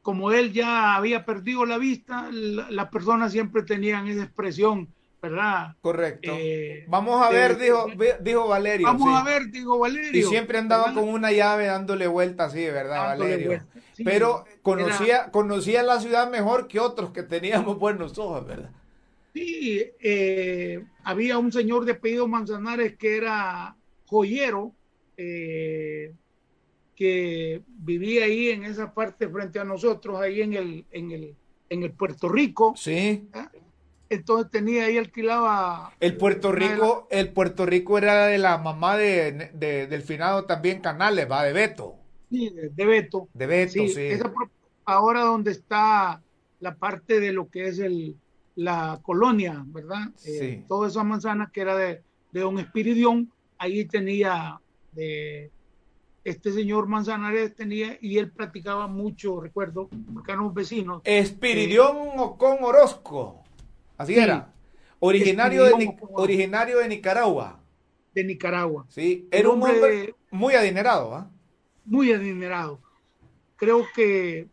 como él ya había perdido la vista, las la personas siempre tenían esa expresión, ¿verdad? Correcto. Eh, vamos a ver, dijo, dijo Valerio. Vamos sí. a ver, dijo Valerio. Y siempre andaba ¿verdad? con una llave dándole vuelta así, ¿verdad, dándole Valerio? Sí, Pero conocía, era... conocía la ciudad mejor que otros que teníamos buenos ojos, ¿verdad? Sí, eh, había un señor de apellido Manzanares que era joyero, eh, que vivía ahí en esa parte frente a nosotros, ahí en el, en el, en el Puerto Rico. Sí. ¿eh? Entonces tenía ahí alquilaba. El Puerto Rico, el Puerto Rico era de la mamá de, del finado también Canales, va, de Beto. Sí, de, Beto. De Beto, sí. ahora donde está la parte de lo que es el, la colonia, ¿verdad? Sí. Eh, toda esa manzana que era de, de Don Espiridión, ahí tenía de este señor Manzanares tenía y él practicaba mucho, recuerdo, porque eran vecinos. Espiridión o con Orozco. Así era. Originario de, originario de Nicaragua. De Nicaragua. Sí, era un hombre, muy adinerado. ¿ah? Muy adinerado. Creo que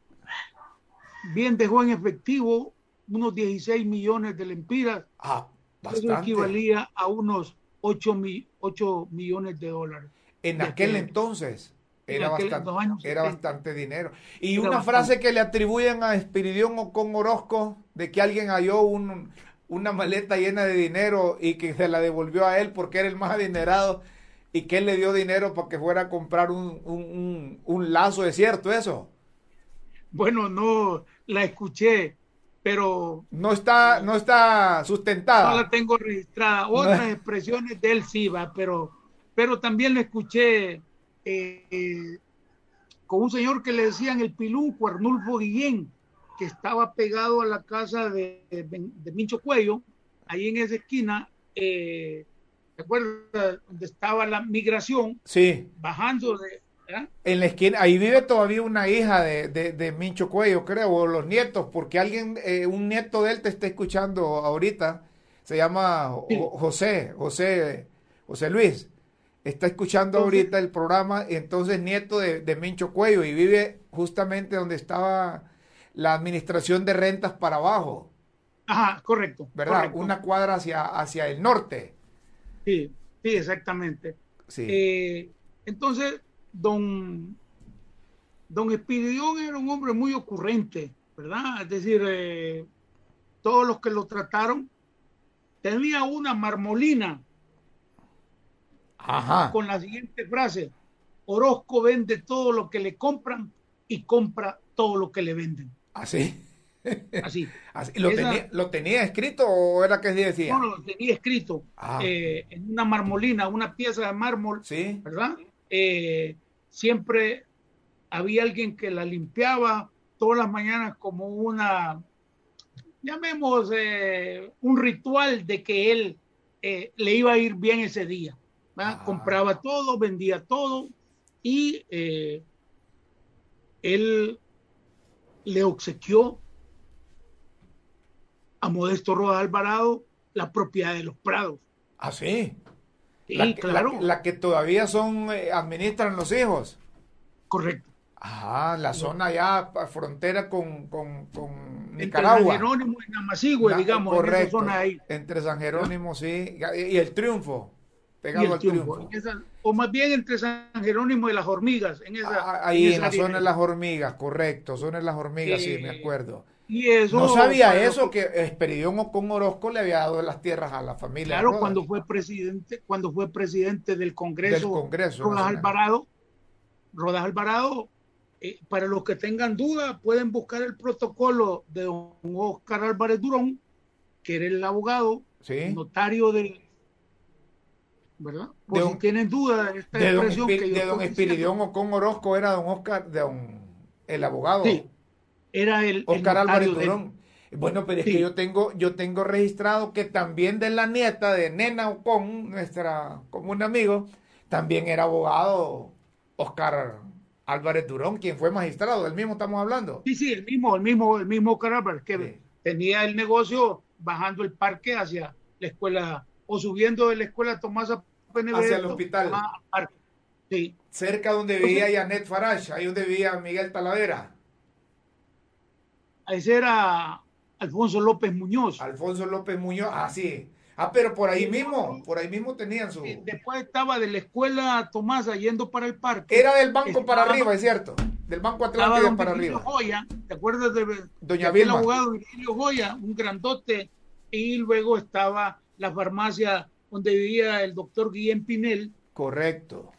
bien dejó en efectivo unos 16 millones de lempiras. Ah, bastante. Eso equivalía a unos 8, millones de dólares. En aquel entonces era, bastante, era bastante dinero. Y una frase que le atribuyen a Espiridión o con Orozco de que alguien halló un, una maleta llena de dinero y que se la devolvió a él porque era el más adinerado y que él le dio dinero para que fuera a comprar un, un, un, lazo, ¿es cierto eso? Bueno, no la escuché, pero... No está, no está sustentada. No la tengo registrada. Otras expresiones de él sí va, pero, pero también lo escuché eh, con un señor que le decían el Pilunco, Arnulfo Guillén, que estaba pegado a la casa de, de, Mincho Cuello, ahí en esa esquina, eh, ¿te acuerdas? Donde estaba la migración, sí. bajando de... En la esquina, ahí vive todavía una hija de, de, Mincho Cuello, creo, o los nietos, porque alguien, eh, un nieto de él te está escuchando ahorita, se llama José, José, José Luis está escuchando ahorita el programa, entonces nieto de, de, Mincho Cuello y vive justamente donde estaba la administración de rentas para abajo. Ajá, correcto. ¿Verdad? Una cuadra hacia, hacia el norte. Sí, sí, exactamente. Sí. Eh, entonces, don, don Espiridión era un hombre muy ocurrente, ¿verdad? Es decir, eh, todos los que lo trataron, tenía una marmolina Ajá. con la siguiente frase, Orozco vende todo lo que le compran y compra todo lo que le venden. Así. Así. ¿Lo, tenía, ¿Lo, tenía, escrito o era que decía? No, lo tenía escrito ah. eh, en una marmolina, una pieza de mármol, ¿Sí? ¿verdad? Eh, siempre había alguien que la limpiaba todas las mañanas como una, llamemos, eh, un ritual de que él le iba a ir bien ese día. Ah. Compraba todo, vendía todo y él le obsequió a Modesto Rodas Alvarado la propiedad de los prados. ¿Ah, sí? la, claro. La, que todavía son, eh, administran los hijos. Correcto. Ah, la zona ya frontera con, con, Nicaragua. Entre San Jerónimo y Namasigüe, digamos, correcto, Entre San Jerónimo, sí, y el triunfo, pegado al triunfo o más bien entre San Jerónimo y las hormigas. En esa, ah, ahí en, la zona de las hormigas, correcto, zona de las hormigas, sí, me acuerdo. Y eso, no sabía eso, que Esperidión con Orozco le había dado las tierras a la familia. Claro, cuando fue presidente, cuando fue presidente del Congreso, del Congreso Rodas Alvarado, Rodas Alvarado, eh, para los que tengan duda, pueden buscar el protocolo de don Oscar Álvarez Durón, que era el abogado, notario de, ¿verdad? Por si tienen duda de esta expresión don, que de don Espiridión o con Orozco era don Oscar, de don, el abogado. Sí, era el Oscar Álvarez Durón. Bueno, pero es que yo tengo, yo tengo registrado que también de la nieta de Nena Ocon, nuestra común amigo, también era abogado Oscar Álvarez Durón, quien fue magistrado, del mismo estamos hablando. Sí, sí, el mismo, el mismo, el mismo Oscar Álvarez, que tenía el negocio bajando el parque hacia la escuela o subiendo de la escuela Tomás hacia el hospital. Sí. Cerca donde vivía Janet Farage, ahí donde vivía Miguel Talavera. Ese era Alfonso López Muñoz. Alfonso López Muñoz, ah, sí. Ah, pero por ahí mismo, por ahí mismo tenían su. Después estaba de la escuela Tomás yendo para el parque. Era del banco para arriba, es cierto. Del banco Atlántico para arriba. Joya, ¿te acuerdas de Doña de abogado Virgilio Joya, un grandote? Y luego estaba la farmacia donde vivía el doctor Guillén Pinel. Correcto.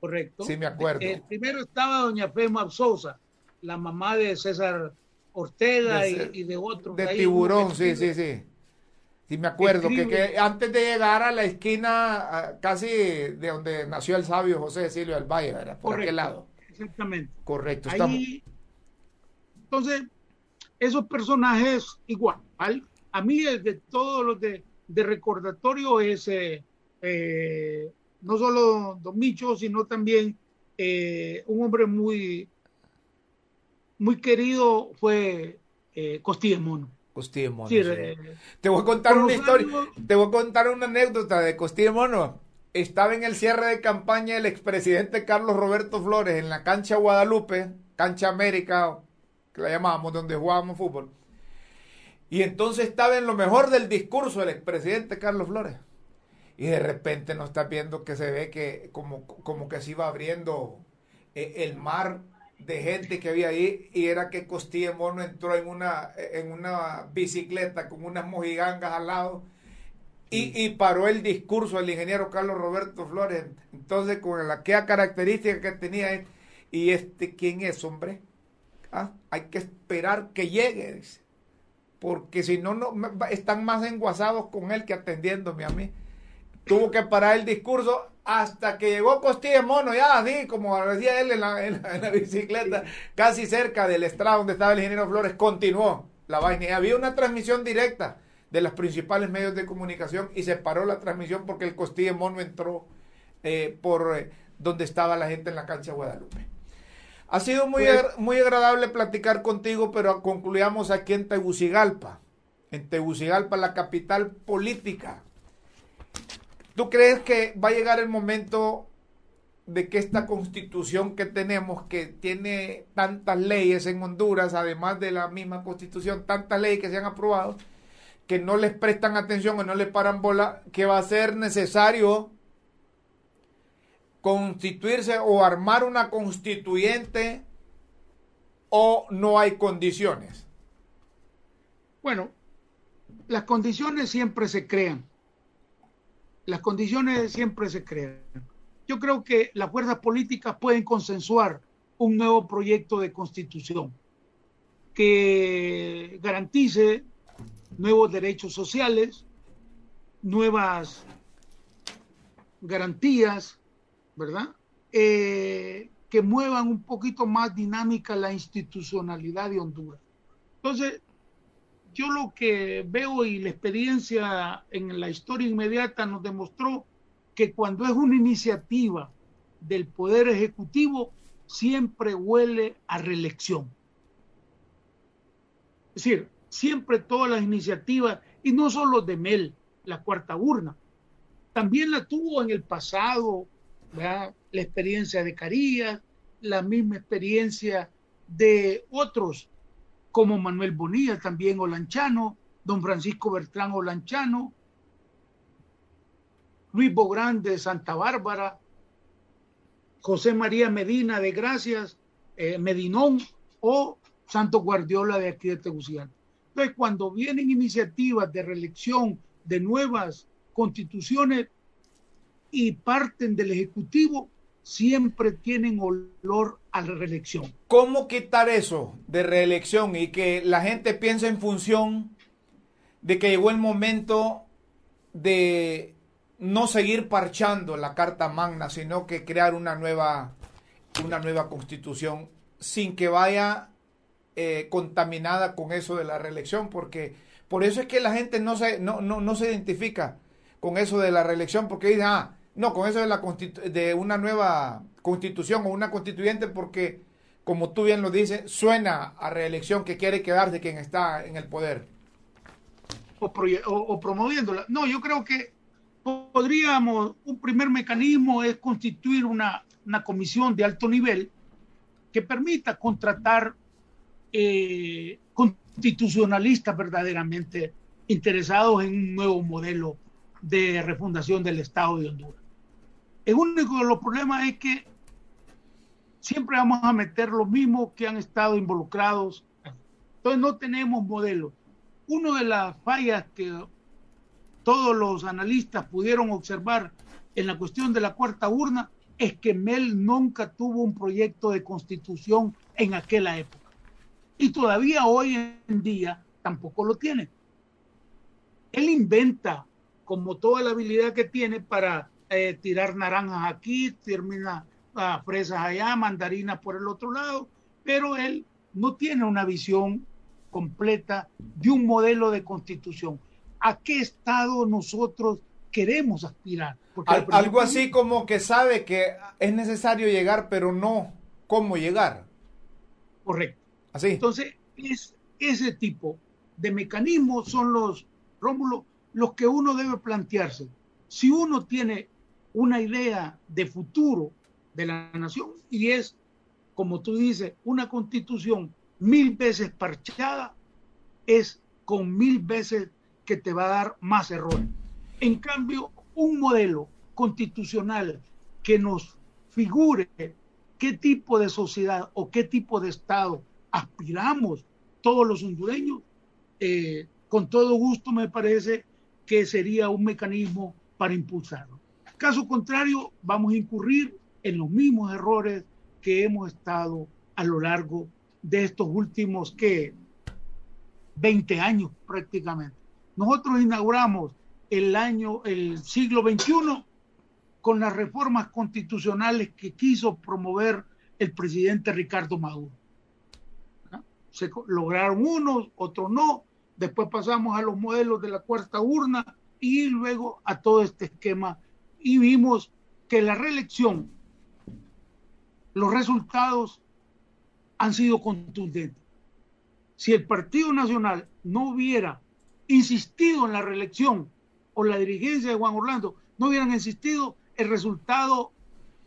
Correcto. Sí, me acuerdo. El primero estaba doña Fema Sosa, la mamá de César Ortega y, de otros. De tiburón, sí, sí, sí. Sí, me acuerdo que, antes de llegar a la esquina casi de donde nació el sabio José Cecilio del Valle, ¿verdad? Por aquel lado. Exactamente. Correcto. Ahí, entonces, esos personajes igual. A mí, de todos los de, recordatorio es eh, eh, no solo Don Micho, sino también eh, un hombre muy, muy querido fue Costilla Mono. Costilla Mono. te voy a contar una historia, te voy a contar una anécdota de Costilla Mono. Estaba en el cierre de campaña el expresidente Carlos Roberto Flores en la cancha Guadalupe, cancha América, que la llamábamos, donde jugábamos fútbol. Y entonces estaba en lo mejor del discurso el expresidente Carlos Flores. Y de repente nos está viendo que se ve que como, como que se iba abriendo eh, el mar de gente que había ahí y era que Costilla Mono entró en una, en una bicicleta con unas mojigangas al lado y, paró el discurso el ingeniero Carlos Roberto Flores. Entonces, con la aquella característica que tenía, y este, ¿quién es, hombre? ¿Ah? Hay que esperar que llegue, porque si no, no están más enguasados con él que atendiéndome a mí. Tuvo que parar el discurso hasta que llegó Costilla Mono, ya así como decía él en la, bicicleta, casi cerca del estrado donde estaba el ingeniero Flores, continuó la vaina. Y había una transmisión directa de los principales medios de comunicación y se paró la transmisión porque el Costilla Mono entró eh, por eh, donde estaba la gente en la cancha Guadalupe. Ha sido muy, pues- muy agradable platicar contigo, pero concluyamos aquí en Tegucigalpa. En Tegucigalpa, la capital política. ¿Tú crees que va a llegar el momento de que esta constitución que tenemos, que tiene tantas leyes en Honduras, además de la misma constitución, tantas leyes que se han aprobado, que no les prestan atención o no les paran bola, que va a ser necesario constituirse o armar una constituyente o no hay condiciones? Bueno, las condiciones siempre se crean. Las condiciones siempre se crean. Yo creo que las fuerzas políticas pueden consensuar un nuevo proyecto de constitución que garantice nuevos derechos sociales, nuevas garantías ¿verdad? Eh, que muevan un poquito más dinámica la institucionalidad de Honduras. Entonces, yo lo que veo y la experiencia en la historia inmediata nos demostró que cuando es una iniciativa del Poder Ejecutivo, siempre huele a reelección. Es decir, siempre todas las iniciativas, y no solo de Mel, la cuarta urna, también la tuvo en el pasado la experiencia de Carías, la misma experiencia de otros como Manuel Bonilla, también Olanchano, don Francisco Bertrán Olanchano, Luis Bográn de Santa Bárbara, José María Medina de Gracias, eh, Medinón o Santo Guardiola de aquí de Tegucigalpa. Entonces, cuando vienen iniciativas de reelección de nuevas constituciones, y parten del Ejecutivo siempre tienen olor a la reelección. ¿Cómo quitar eso de reelección y que la gente piense en función de que llegó el momento de no seguir parchando la Carta Magna, sino que crear una nueva, una nueva constitución sin que vaya eh, contaminada con eso de la reelección? Porque por eso es que la gente no se, no, no, no se identifica con eso de la reelección, porque dice, ah, no, con eso de, la de una nueva constitución o una constituyente porque, como tú bien lo dices, suena a reelección que quiere quedarse quien está en el poder. O, promoviéndola. No, yo creo que podríamos, un primer mecanismo es constituir una, comisión de alto nivel que permita contratar eh, constitucionalistas verdaderamente interesados en un nuevo modelo de refundación del Estado de Honduras. El único de los problemas es que siempre vamos a meter los mismos que han estado involucrados. Entonces no tenemos modelo. Una de las fallas que todos los analistas pudieron observar en la cuestión de la cuarta urna es que Mel nunca tuvo un proyecto de constitución en aquella época. Y todavía hoy en día tampoco lo tiene. Él inventa como toda la habilidad que tiene para eh, tirar naranjas aquí, termina a fresas allá, mandarinas por el otro lado, pero él no tiene una visión completa de un modelo de constitución. ¿A qué Estado nosotros queremos aspirar? algo así como que sabe que es necesario llegar, pero no cómo llegar. Correcto. Así. Entonces, es, ese tipo de mecanismos son los, Rómulo, los que uno debe plantearse. Si uno tiene una idea de futuro de la nación y es, como tú dices, una constitución mil veces parchada, es con mil veces que te va a dar más errores. En cambio, un modelo constitucional que nos figure qué tipo de sociedad o qué tipo de Estado aspiramos todos los hondureños, eh, con todo gusto me parece que sería un mecanismo para impulsarlo. Caso contrario, vamos a incurrir en los mismos errores que hemos estado a lo largo de estos últimos que 20 años prácticamente. Nosotros inauguramos el año, el siglo XXI con las reformas constitucionales que quiso promover el presidente Ricardo Maduro. Se lograron unos, otros no. Después pasamos a los modelos de la cuarta urna y luego a todo este esquema y vimos que la reelección, los resultados han sido contundentes. Si el Partido Nacional no hubiera insistido en la reelección o la dirigencia de Juan Orlando no hubieran insistido, el resultado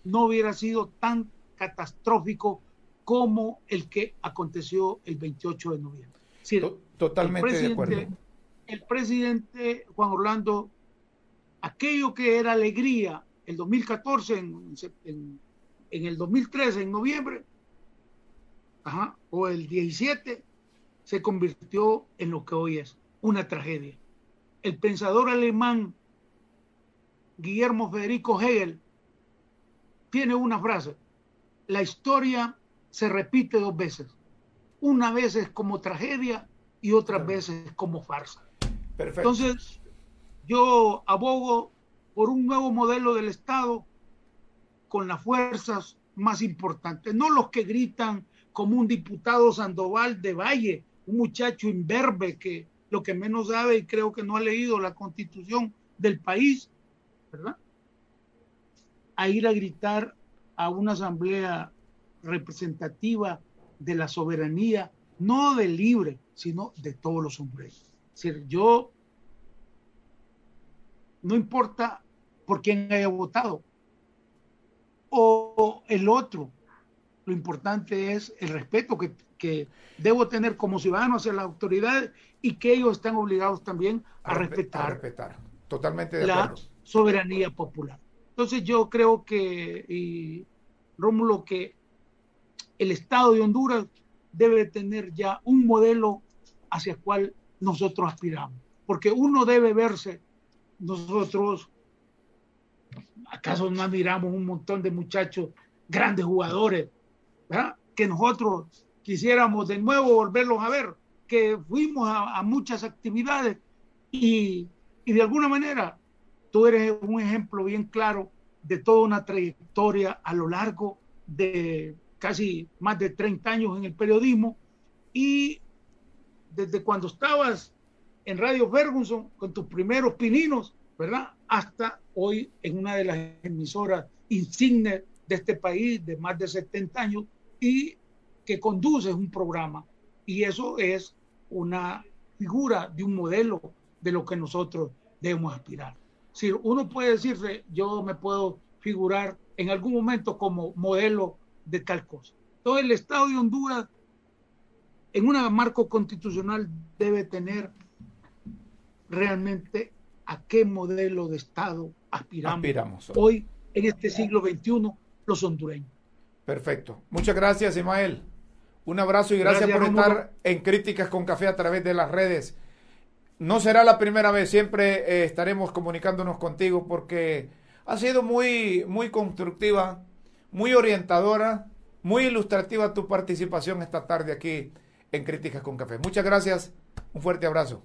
no hubiera sido tan catastrófico como el que aconteció el 28 de noviembre. Totalmente de acuerdo. El presidente Juan Orlando, aquello que era alegría el 2014, en, en, el 2013, en noviembre, o el 17, se convirtió en lo que hoy es una tragedia. El pensador alemán Guillermo Federico Hegel tiene una frase, la historia se repite dos veces, una vez es como tragedia y otras veces como farsa. Entonces, yo abogo por un nuevo modelo del Estado con las fuerzas más importantes, no los que gritan como un diputado Sandoval de Valle, un muchacho imberbe que lo que menos sabe y creo que no ha leído la constitución del país, ¿verdad? A ir a gritar a una asamblea representativa de la soberanía, no del libre, sino de todos los hombres. Es decir, yo, no importa por quién haya votado, o el otro, lo importante es el respeto que, que debo tener como ciudadano hacia las autoridades y que ellos están obligados también a, respetar, respetar. Totalmente de la soberanía popular. Entonces yo creo que, y Rómulo, que el Estado de Honduras debe tener ya un modelo hacia el cual nosotros aspiramos. Porque uno debe verse, nosotros, ¿acaso no admiramos un montón de muchachos, grandes jugadores, que nosotros quisiéramos de nuevo volverlos a ver, que fuimos a, muchas actividades y, y de alguna manera tú eres un ejemplo bien claro de toda una trayectoria a lo largo de casi más de 30 años en el periodismo y desde cuando estabas en Radio Ferguson con tus primeros pininos, ¿verdad? Hasta hoy en una de las emisoras insignes de este país de más de 70 años y que conduces un programa y eso es una figura de un modelo de lo que nosotros debemos aspirar. Si uno puede decirse, yo me puedo figurar en algún momento como modelo de tal cosa. Todo el Estado de Honduras, en un marco constitucional, debe tener realmente a qué modelo de Estado aspiramos, aspiramos. hoy en este siglo XXI los hondureños. Perfecto. Muchas gracias, Ismael. Un abrazo y gracias, por estar en Críticas con Café a través de las redes. No será la primera vez, siempre eh, estaremos comunicándonos contigo porque ha sido muy, muy constructiva, muy orientadora, muy ilustrativa tu participación esta tarde aquí en Críticas con Café. Muchas gracias, un fuerte abrazo.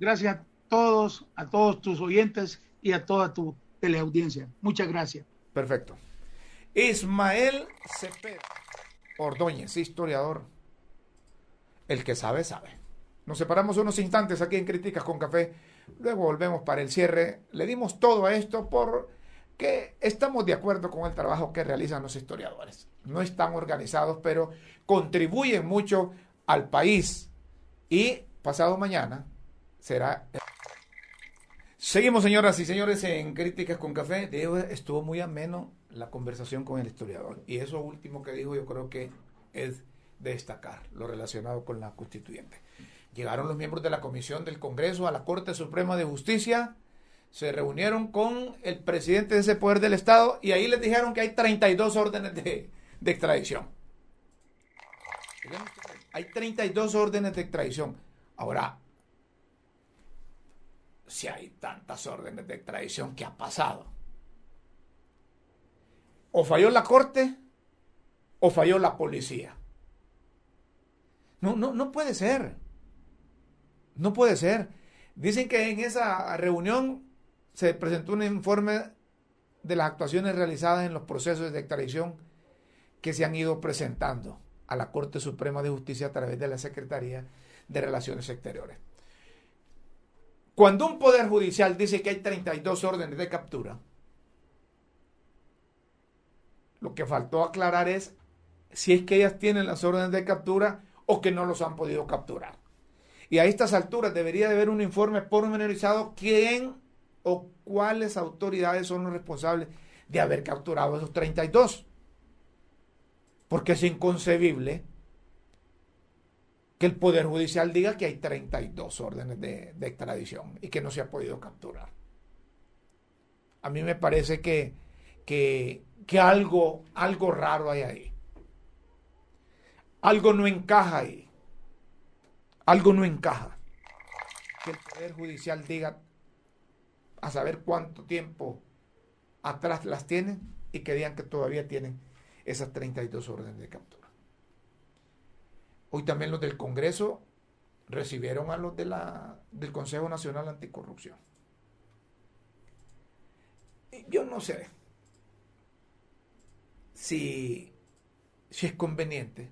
Gracias todos, a todos tus oyentes y a toda tu teleaudiencia. Muchas gracias. Perfecto. Ismael Cepeda Ordóñez, historiador. El que sabe, sabe. Nos separamos unos instantes aquí en Críticas con Café. Luego volvemos para el cierre. Le dimos todo a esto porque estamos de acuerdo con el trabajo que realizan los historiadores. No están organizados, pero contribuyen mucho al país. Y pasado mañana será... Seguimos, señoras y señores, en Críticas con Café. estuvo muy ameno la conversación con el historiador. Y eso último que dijo yo creo que es de destacar, lo relacionado con la constituyente. Llegaron los miembros de la Comisión del Congreso a la Corte Suprema de Justicia, se reunieron con el presidente de ese poder del Estado y ahí les dijeron que hay 32 órdenes de, de extradición. Hay 32 órdenes de extradición. Ahora, si hay tantas órdenes de extradición, ¿qué ha pasado? O falló la corte o falló la policía. No, no, no puede ser. No puede ser. Dicen que en esa reunión se presentó un informe de las actuaciones realizadas en los procesos de extradición que se han ido presentando a la Corte Suprema de Justicia a través de la Secretaría de Relaciones Exteriores. Cuando un poder judicial dice que hay 32 órdenes de captura, lo que faltó aclarar es si es que ellas tienen las órdenes de captura o que no los han podido capturar. Y a estas alturas debería de haber un informe pormenorizado quién o cuáles autoridades son los responsables de haber capturado esos 32. Porque es inconcebible que el Poder Judicial diga que hay 32 órdenes de, extradición y que no se ha podido capturar. A mí me parece que, que, que algo, algo raro hay ahí. Algo no encaja ahí. Algo no encaja. Que el Poder Judicial diga a saber cuánto tiempo atrás las tienen y que digan que todavía tienen esas 32 órdenes de captura. Hoy también los del Congreso recibieron a los del Consejo Nacional Anticorrupción. Yo no sé si, si es conveniente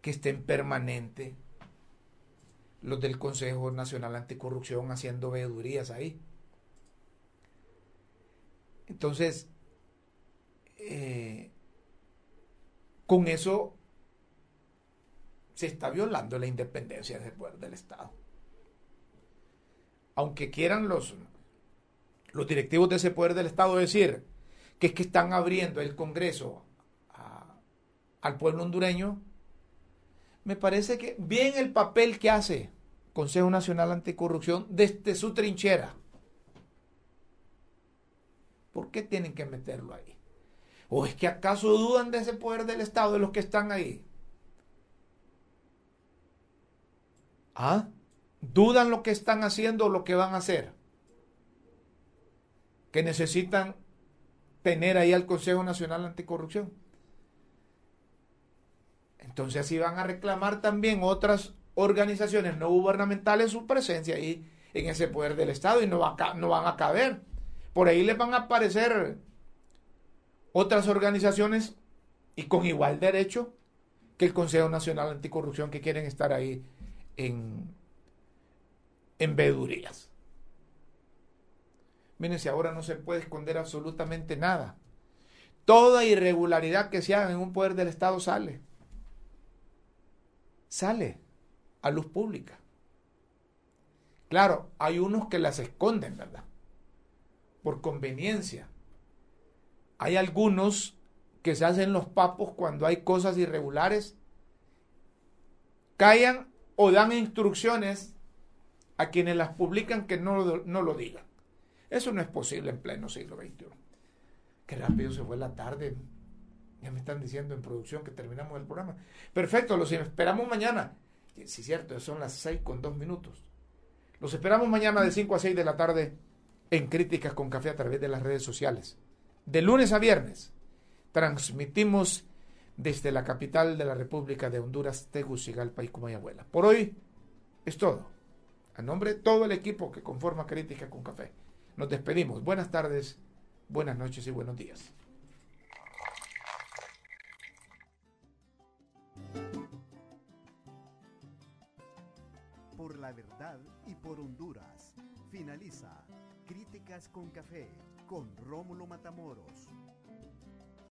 que estén permanente los del Consejo Nacional Anticorrupción haciendo veedurías ahí. Entonces, eh, con eso se está violando la independencia del poder del Estado. Aunque quieran los, los directivos de ese poder del Estado decir, que es que están abriendo el Congreso al pueblo hondureño, me parece que bien el papel que hace Consejo Nacional Anticorrupción desde su trinchera. ¿Por qué tienen que meterlo ahí? ¿O es que acaso dudan de ese poder del Estado, de los que están ahí? ¿Ah? ¿Dudan lo que están haciendo o lo que van a hacer? Que necesitan tener ahí al Consejo Nacional Anticorrupción. Entonces así van a reclamar también otras organizaciones no gubernamentales su presencia ahí en ese poder del Estado y no, no van a caber. Por ahí les van a aparecer otras organizaciones y con igual derecho que el Consejo Nacional Anticorrupción que quieren estar ahí en, en vedurías. Miren, si ahora no se puede esconder absolutamente nada. Toda irregularidad que se haga en un poder del Estado sale. Sale a luz pública. Claro, hay unos que las esconden, ¿verdad? Por conveniencia. Hay algunos que se hacen los papos cuando hay cosas irregulares, callan o dan instrucciones a quienes las publican que no, no lo digan. Eso no es posible en pleno siglo XXI. Qué rápido se fue la tarde. Ya me están diciendo en producción que terminamos el programa. Perfecto, los esperamos mañana. Sí, cierto, son las 6 con 2 minutos. Los esperamos mañana de 5 a 6 de la tarde en Críticas con Café a través de las redes sociales. De lunes a viernes transmitimos desde la capital de la República de Honduras, Tegucigalpa y Comayagüela. Por hoy es todo. A nombre de todo el equipo que conforma Crítica con Café, nos despedimos. Buenas tardes, buenas noches y buenos días. Por la verdad y por Honduras. Finaliza Críticas con Café con Rómulo Matamoros.